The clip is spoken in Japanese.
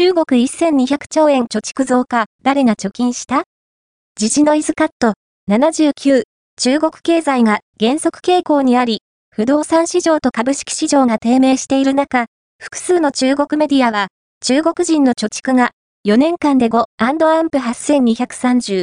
中国1200兆円貯蓄増加、誰が貯金した？時事ノイズカット。79、中国経済が減速傾向にあり、不動産市場と株式市場が低迷している中、複数の中国メディアは、中国人の貯蓄が4年間で5アンプ8230